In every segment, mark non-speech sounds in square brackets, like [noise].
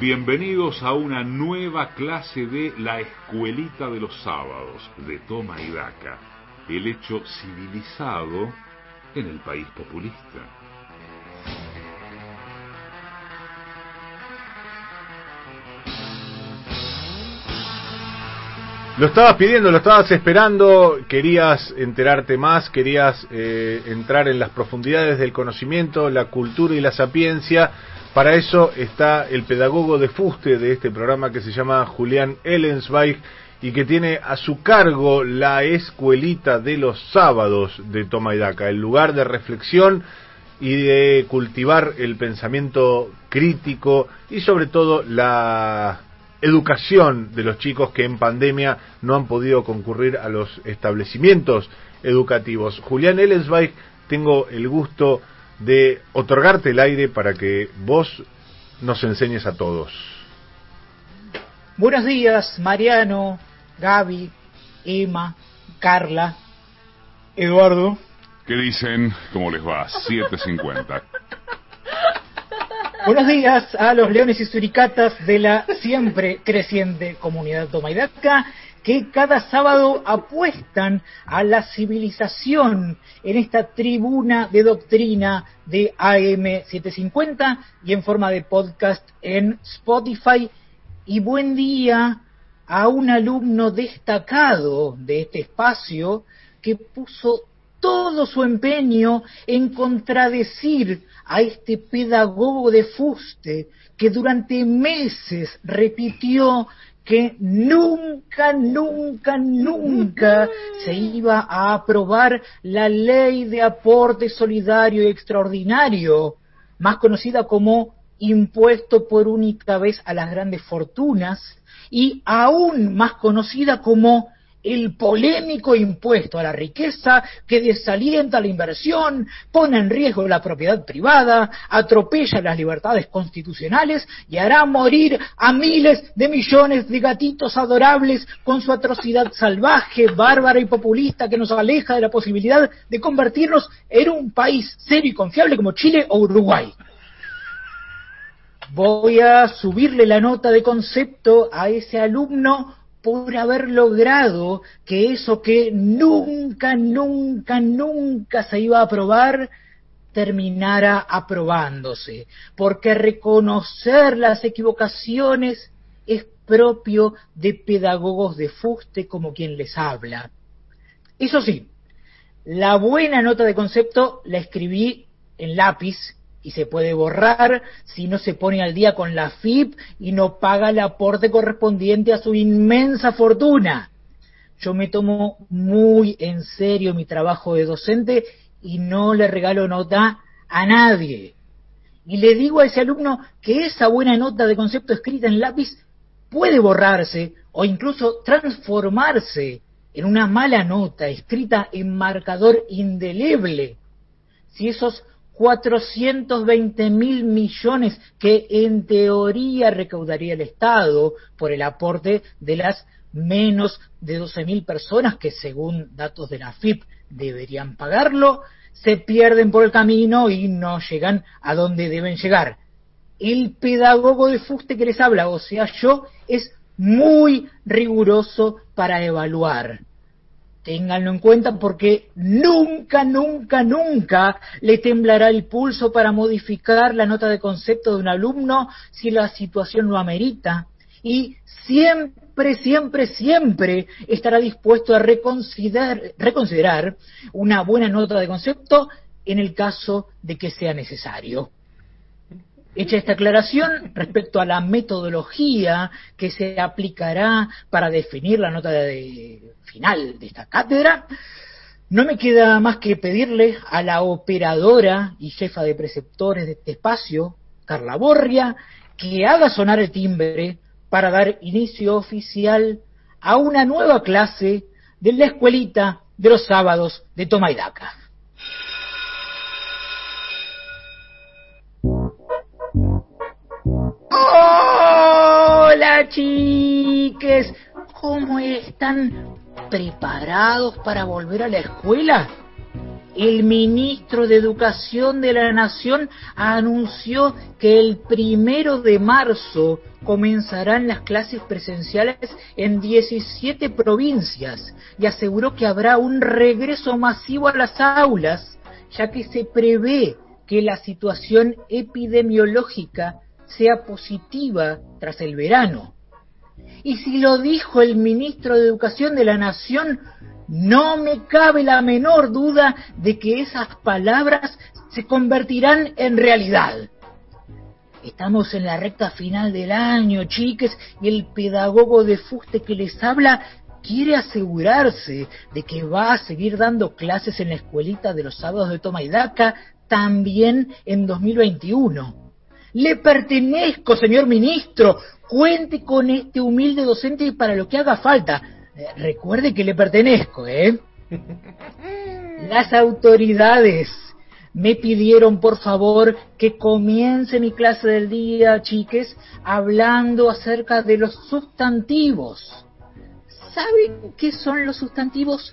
Bienvenidos a una nueva clase de La Escuelita de los Sábados de Toma y Daca, el hecho civilizado en el país populista. Lo estabas pidiendo, lo estabas esperando, querías enterarte más, querías eh, entrar en las profundidades del conocimiento, la cultura y la sapiencia para eso está el pedagogo de fuste de este programa que se llama Julián Ellensweig y que tiene a su cargo la escuelita de los sábados de Toma y Daca, el lugar de reflexión y de cultivar el pensamiento crítico y sobre todo la educación de los chicos que en pandemia no han podido concurrir a los establecimientos educativos. Julián Ellensweig, tengo el gusto de otorgarte el aire para que vos nos enseñes a todos. Buenos días, Mariano, Gaby, Emma, Carla, Eduardo. ¿Qué dicen? ¿Cómo les va? 7.50. [laughs] Buenos días a los leones y suricatas de la siempre creciente comunidad Tomaidaca que cada sábado apuestan a la civilización en esta tribuna de doctrina de AM750 y en forma de podcast en Spotify. Y buen día a un alumno destacado de este espacio que puso todo su empeño en contradecir a este pedagogo de fuste que durante meses repitió que nunca, nunca, nunca se iba a aprobar la ley de aporte solidario y extraordinario, más conocida como impuesto por única vez a las grandes fortunas y aún más conocida como el polémico impuesto a la riqueza que desalienta la inversión, pone en riesgo la propiedad privada, atropella las libertades constitucionales y hará morir a miles de millones de gatitos adorables con su atrocidad salvaje, bárbara y populista que nos aleja de la posibilidad de convertirnos en un país serio y confiable como Chile o Uruguay. Voy a subirle la nota de concepto a ese alumno por haber logrado que eso que nunca, nunca, nunca se iba a aprobar, terminara aprobándose, porque reconocer las equivocaciones es propio de pedagogos de fuste como quien les habla. Eso sí, la buena nota de concepto la escribí en lápiz y se puede borrar si no se pone al día con la FIP y no paga el aporte correspondiente a su inmensa fortuna. Yo me tomo muy en serio mi trabajo de docente y no le regalo nota a nadie. Y le digo a ese alumno que esa buena nota de concepto escrita en lápiz puede borrarse o incluso transformarse en una mala nota escrita en marcador indeleble. Si esos 420 mil millones que en teoría recaudaría el Estado por el aporte de las menos de 12 mil personas que según datos de la FIP deberían pagarlo, se pierden por el camino y no llegan a donde deben llegar. El pedagogo de fuste que les habla, o sea, yo, es muy riguroso para evaluar. Ténganlo en cuenta porque nunca, nunca, nunca le temblará el pulso para modificar la nota de concepto de un alumno si la situación lo amerita. Y siempre, siempre, siempre estará dispuesto a reconsiderar, reconsiderar una buena nota de concepto en el caso de que sea necesario. Hecha esta aclaración respecto a la metodología que se aplicará para definir la nota de final de esta cátedra, no me queda más que pedirle a la operadora y jefa de preceptores de este espacio, Carla Borria, que haga sonar el timbre para dar inicio oficial a una nueva clase de la escuelita de los sábados de Tomaidaca. Chiques, ¿cómo están? ¿Preparados para volver a la escuela? el ministro de Educación de la Nación anunció que el primero de marzo comenzarán las clases presenciales en 17 provincias y aseguró que habrá un regreso masivo a las aulas, ya que se prevé que la situación epidemiológica sea positiva tras el verano. Y si lo dijo el ministro de Educación de la Nación, no me cabe la menor duda de que esas palabras se convertirán en realidad. Estamos en la recta final del año, chiques, y el pedagogo de fuste que les habla quiere asegurarse de que va a seguir dando clases en la escuelita de los sábados de Toma y Daca también en 2021. Le pertenezco, señor ministro. Cuente con este humilde docente para lo que haga falta. Eh, recuerde que le pertenezco, ¿eh? [laughs] Las autoridades me pidieron por favor que comience mi clase del día, chiques, hablando acerca de los sustantivos. ¿Saben qué son los sustantivos?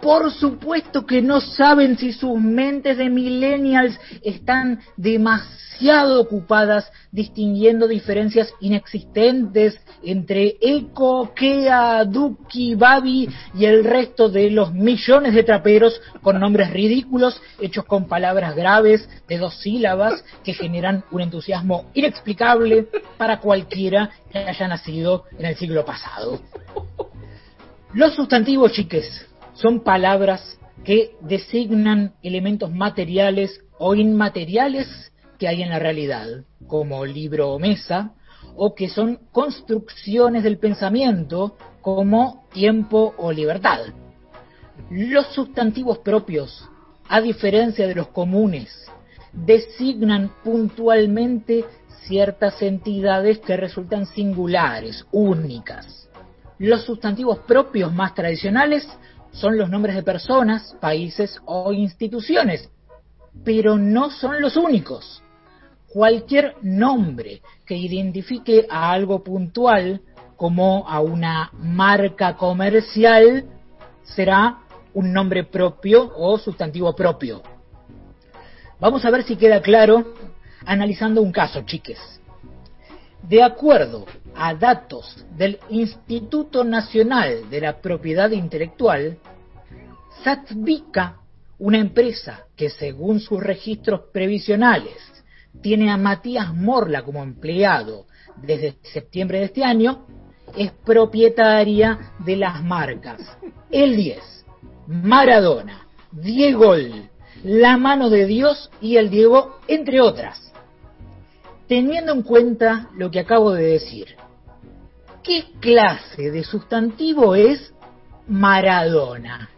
Por supuesto que no saben si sus mentes de millennials están demasiado ocupadas distinguiendo diferencias inexistentes entre Eco, Kea, Duki, Babi y el resto de los millones de traperos con nombres ridículos hechos con palabras graves de dos sílabas que generan un entusiasmo inexplicable para cualquiera que haya nacido en el siglo pasado. Los sustantivos, chiques, son palabras que designan elementos materiales o inmateriales que hay en la realidad, como libro o mesa, o que son construcciones del pensamiento, como tiempo o libertad. Los sustantivos propios, a diferencia de los comunes, designan puntualmente ciertas entidades que resultan singulares, únicas. Los sustantivos propios más tradicionales son los nombres de personas, países o instituciones, pero no son los únicos. Cualquier nombre que identifique a algo puntual, como a una marca comercial, será un nombre propio o sustantivo propio. Vamos a ver si queda claro analizando un caso, chiques. De acuerdo a datos del Instituto Nacional de la Propiedad Intelectual, Satvika, una empresa que según sus registros previsionales tiene a Matías Morla como empleado desde septiembre de este año, es propietaria de las marcas El 10, Maradona, Diego, La Mano de Dios y El Diego, entre otras. Teniendo en cuenta lo que acabo de decir, ¿qué clase de sustantivo es Maradona?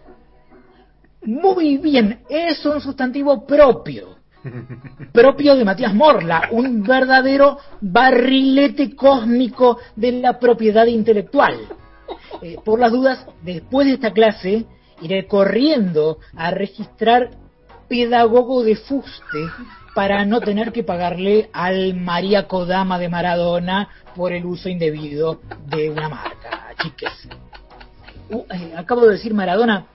Muy bien, es un sustantivo propio. [laughs] Propio de Matías Morla, un verdadero barrilete cósmico de la propiedad intelectual. Eh, por las dudas, después de esta clase, iré corriendo a registrar pedagogo de fuste para no tener que pagarle al María Kodama de Maradona por el uso indebido de una marca, chiques. Uh, eh, acabo de decir Maradona,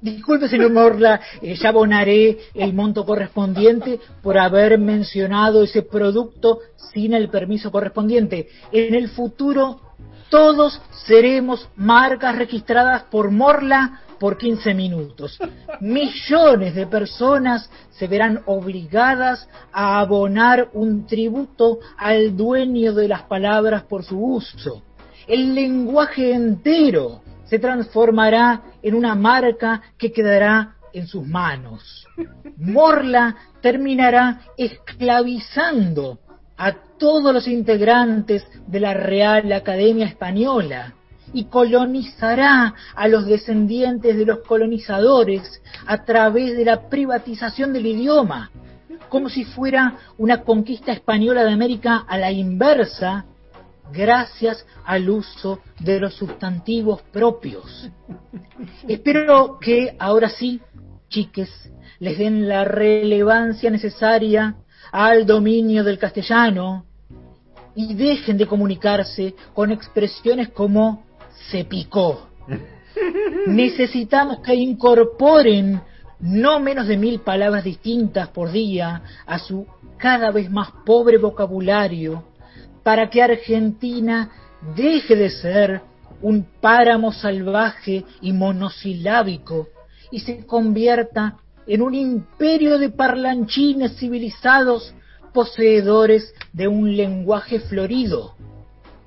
Disculpe, señor Morla, eh, ya abonaré el monto correspondiente por haber mencionado ese producto sin el permiso correspondiente. En el futuro, todos seremos marcas registradas por Morla por 15 minutos. Millones de personas se verán obligadas a abonar un tributo al dueño de las palabras por su uso. El lenguaje entero se transformará en una marca que quedará en sus manos. Morla terminará esclavizando a todos los integrantes de la Real Academia Española y colonizará a los descendientes de los colonizadores a través de la privatización del idioma, como si fuera una conquista española de América a la inversa gracias al uso de los sustantivos propios. [laughs] Espero que ahora sí, chiques, les den la relevancia necesaria al dominio del castellano y dejen de comunicarse con expresiones como se picó. Necesitamos que incorporen no menos de mil palabras distintas por día a su cada vez más pobre vocabulario, para que Argentina deje de ser un páramo salvaje y monosilábico y se convierta en un imperio de parlanchines civilizados poseedores de un lenguaje florido.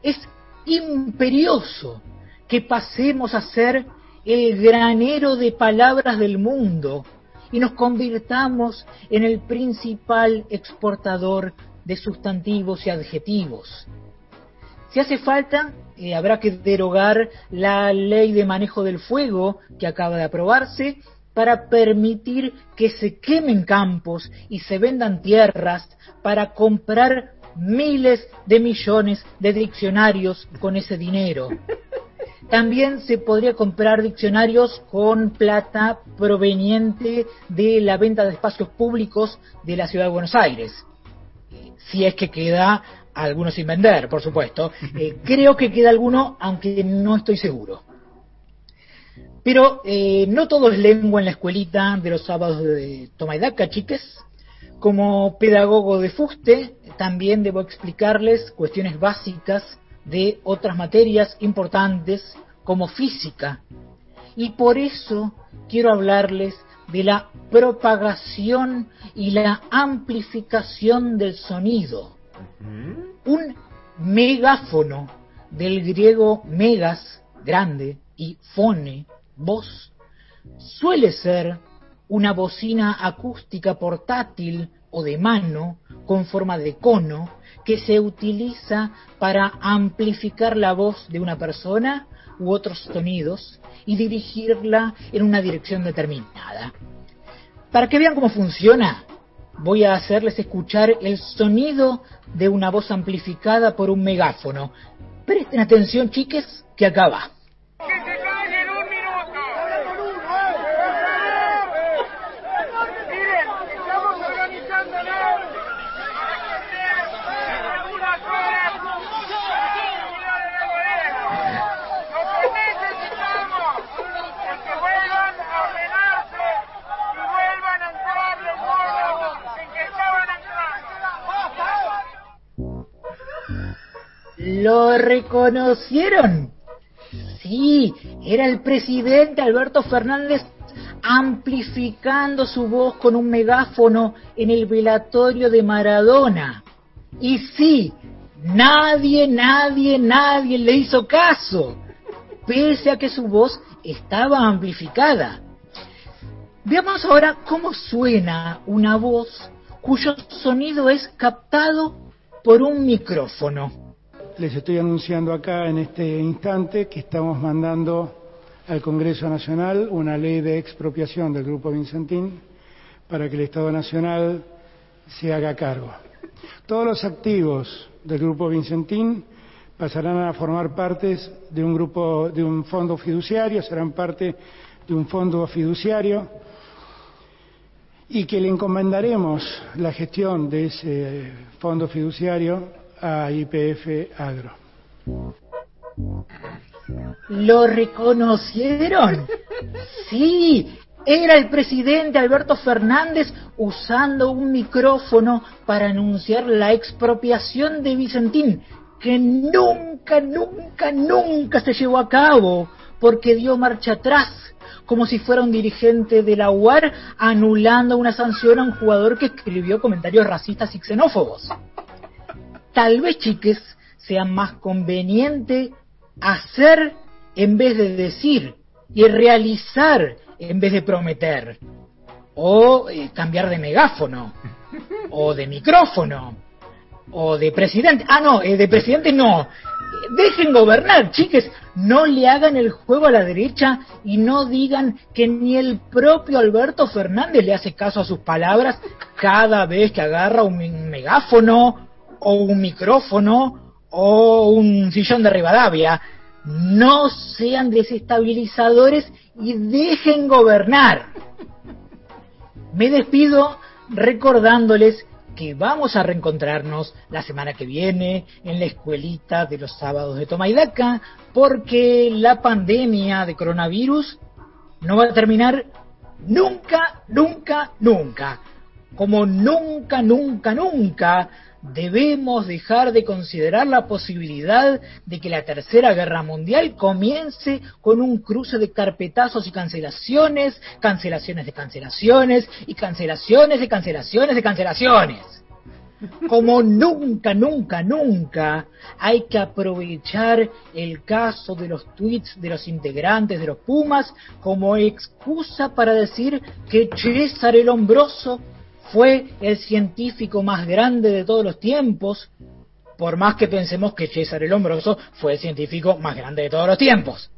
Es imperioso que pasemos a ser el granero de palabras del mundo y nos convirtamos en el principal exportador de sustantivos y adjetivos. Si hace falta, eh, habrá que derogar la ley de manejo del fuego que acaba de aprobarse para permitir que se quemen campos y se vendan tierras para comprar miles de millones de diccionarios con ese dinero. [laughs] También se podría comprar diccionarios con plata proveniente de la venta de espacios públicos de la ciudad de Buenos Aires. Si es que queda alguno sin vender, por supuesto. [laughs] Eh, creo que queda alguno, aunque no estoy seguro. Pero eh, no todo es lengua en la escuelita de los sábados de Tomaidaca, chiques. Como pedagogo de fuste, también debo explicarles cuestiones básicas de otras materias importantes como física. Y por eso quiero hablarles de la propagación y la amplificación del sonido. Un megáfono, del griego megas, grande, y fone, voz suele ser una bocina acústica portátil o de mano con forma de cono que se utiliza para amplificar la voz de una persona u otros sonidos y dirigirla en una dirección determinada. Para que vean cómo funciona, voy a hacerles escuchar el sonido de una voz amplificada por un megáfono. Presten atención, chiques, que acaba. ¿Lo reconocieron? Sí, era el presidente Alberto Fernández amplificando su voz con un megáfono en el velatorio de Maradona. Y sí, nadie, nadie, nadie le hizo caso, pese a que su voz estaba amplificada. Veamos ahora cómo suena una voz cuyo sonido es captado por un micrófono les estoy anunciando acá en este instante que estamos mandando al Congreso Nacional una ley de expropiación del Grupo Vincentín para que el Estado Nacional se haga cargo. Todos los activos del Grupo Vincentín pasarán a formar parte de un grupo, de un fondo fiduciario, serán parte de un fondo fiduciario y que le encomendaremos la gestión de ese fondo fiduciario a IPF Agro. ¿Lo reconocieron? Sí, era el presidente Alberto Fernández usando un micrófono para anunciar la expropiación de Vicentín, que nunca, nunca, nunca se llevó a cabo, porque dio marcha atrás, como si fuera un dirigente de la UAR anulando una sanción a un jugador que escribió comentarios racistas y xenófobos tal vez, chiques, sea más conveniente hacer en vez de decir y realizar en vez de prometer. O eh, cambiar de megáfono, o de micrófono, o de presidente. Ah, no, eh, de presidente no. Dejen gobernar, chiques. No le hagan el juego a la derecha y no digan que ni el propio Alberto Fernández le hace caso a sus palabras cada vez que agarra un megáfono o un micrófono o un sillón de Rivadavia. No sean desestabilizadores y dejen gobernar. Me despido recordándoles que vamos a reencontrarnos la semana que viene en la escuelita de los sábados de Toma y porque la pandemia de coronavirus no va a terminar nunca, nunca, nunca, como nunca, nunca, nunca debemos dejar de considerar la posibilidad de que la Tercera Guerra Mundial comience con un cruce de carpetazos y cancelaciones, cancelaciones de cancelaciones y cancelaciones de cancelaciones de cancelaciones. Como nunca, nunca, nunca hay que aprovechar el caso de los tweets de los integrantes de los Pumas como excusa para decir que César el Hombroso fue el científico más grande de todos los tiempos, por más que pensemos que César el Hombroso fue el científico más grande de todos los tiempos.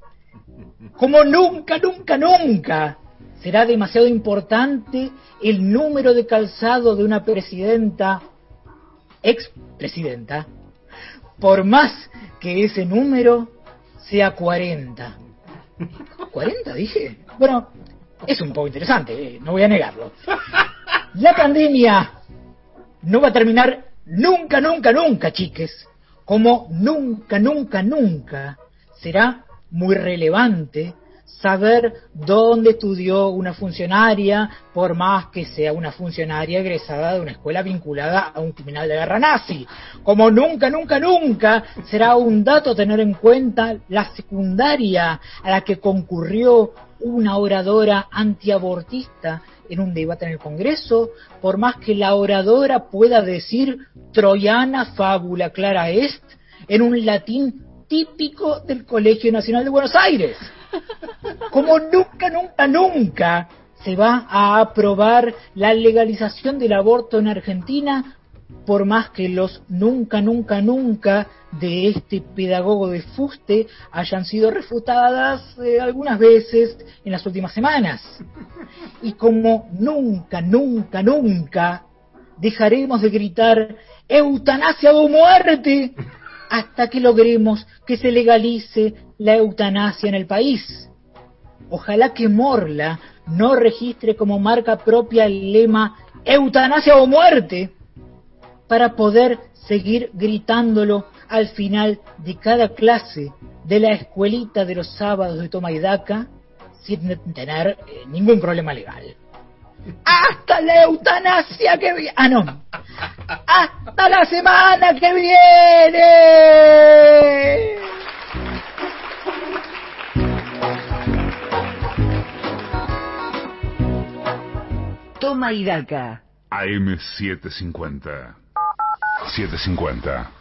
Como nunca, nunca, nunca será demasiado importante el número de calzado de una presidenta, ex presidenta, por más que ese número sea 40. ¿40 dije? Bueno, es un poco interesante, eh, no voy a negarlo. La pandemia no va a terminar nunca, nunca, nunca, chiques. Como nunca, nunca, nunca será muy relevante saber dónde estudió una funcionaria, por más que sea una funcionaria egresada de una escuela vinculada a un criminal de guerra nazi. Como nunca, nunca, nunca será un dato tener en cuenta la secundaria a la que concurrió una oradora antiabortista en un debate en el Congreso, por más que la oradora pueda decir Troyana fábula clara est en un latín típico del Colegio Nacional de Buenos Aires. [laughs] Como nunca, nunca, nunca se va a aprobar la legalización del aborto en Argentina, por más que los nunca, nunca, nunca de este pedagogo de fuste hayan sido refutadas eh, algunas veces en las últimas semanas. Y como nunca, nunca, nunca dejaremos de gritar eutanasia o muerte hasta que logremos que se legalice la eutanasia en el país. Ojalá que Morla no registre como marca propia el lema eutanasia o muerte para poder seguir gritándolo al final de cada clase de la escuelita de los sábados de Toma y Daca sin tener eh, ningún problema legal. ¡Hasta la eutanasia que viene! ¡Ah, no! ¡Hasta la semana que viene! Toma y Daca. AM750. 750.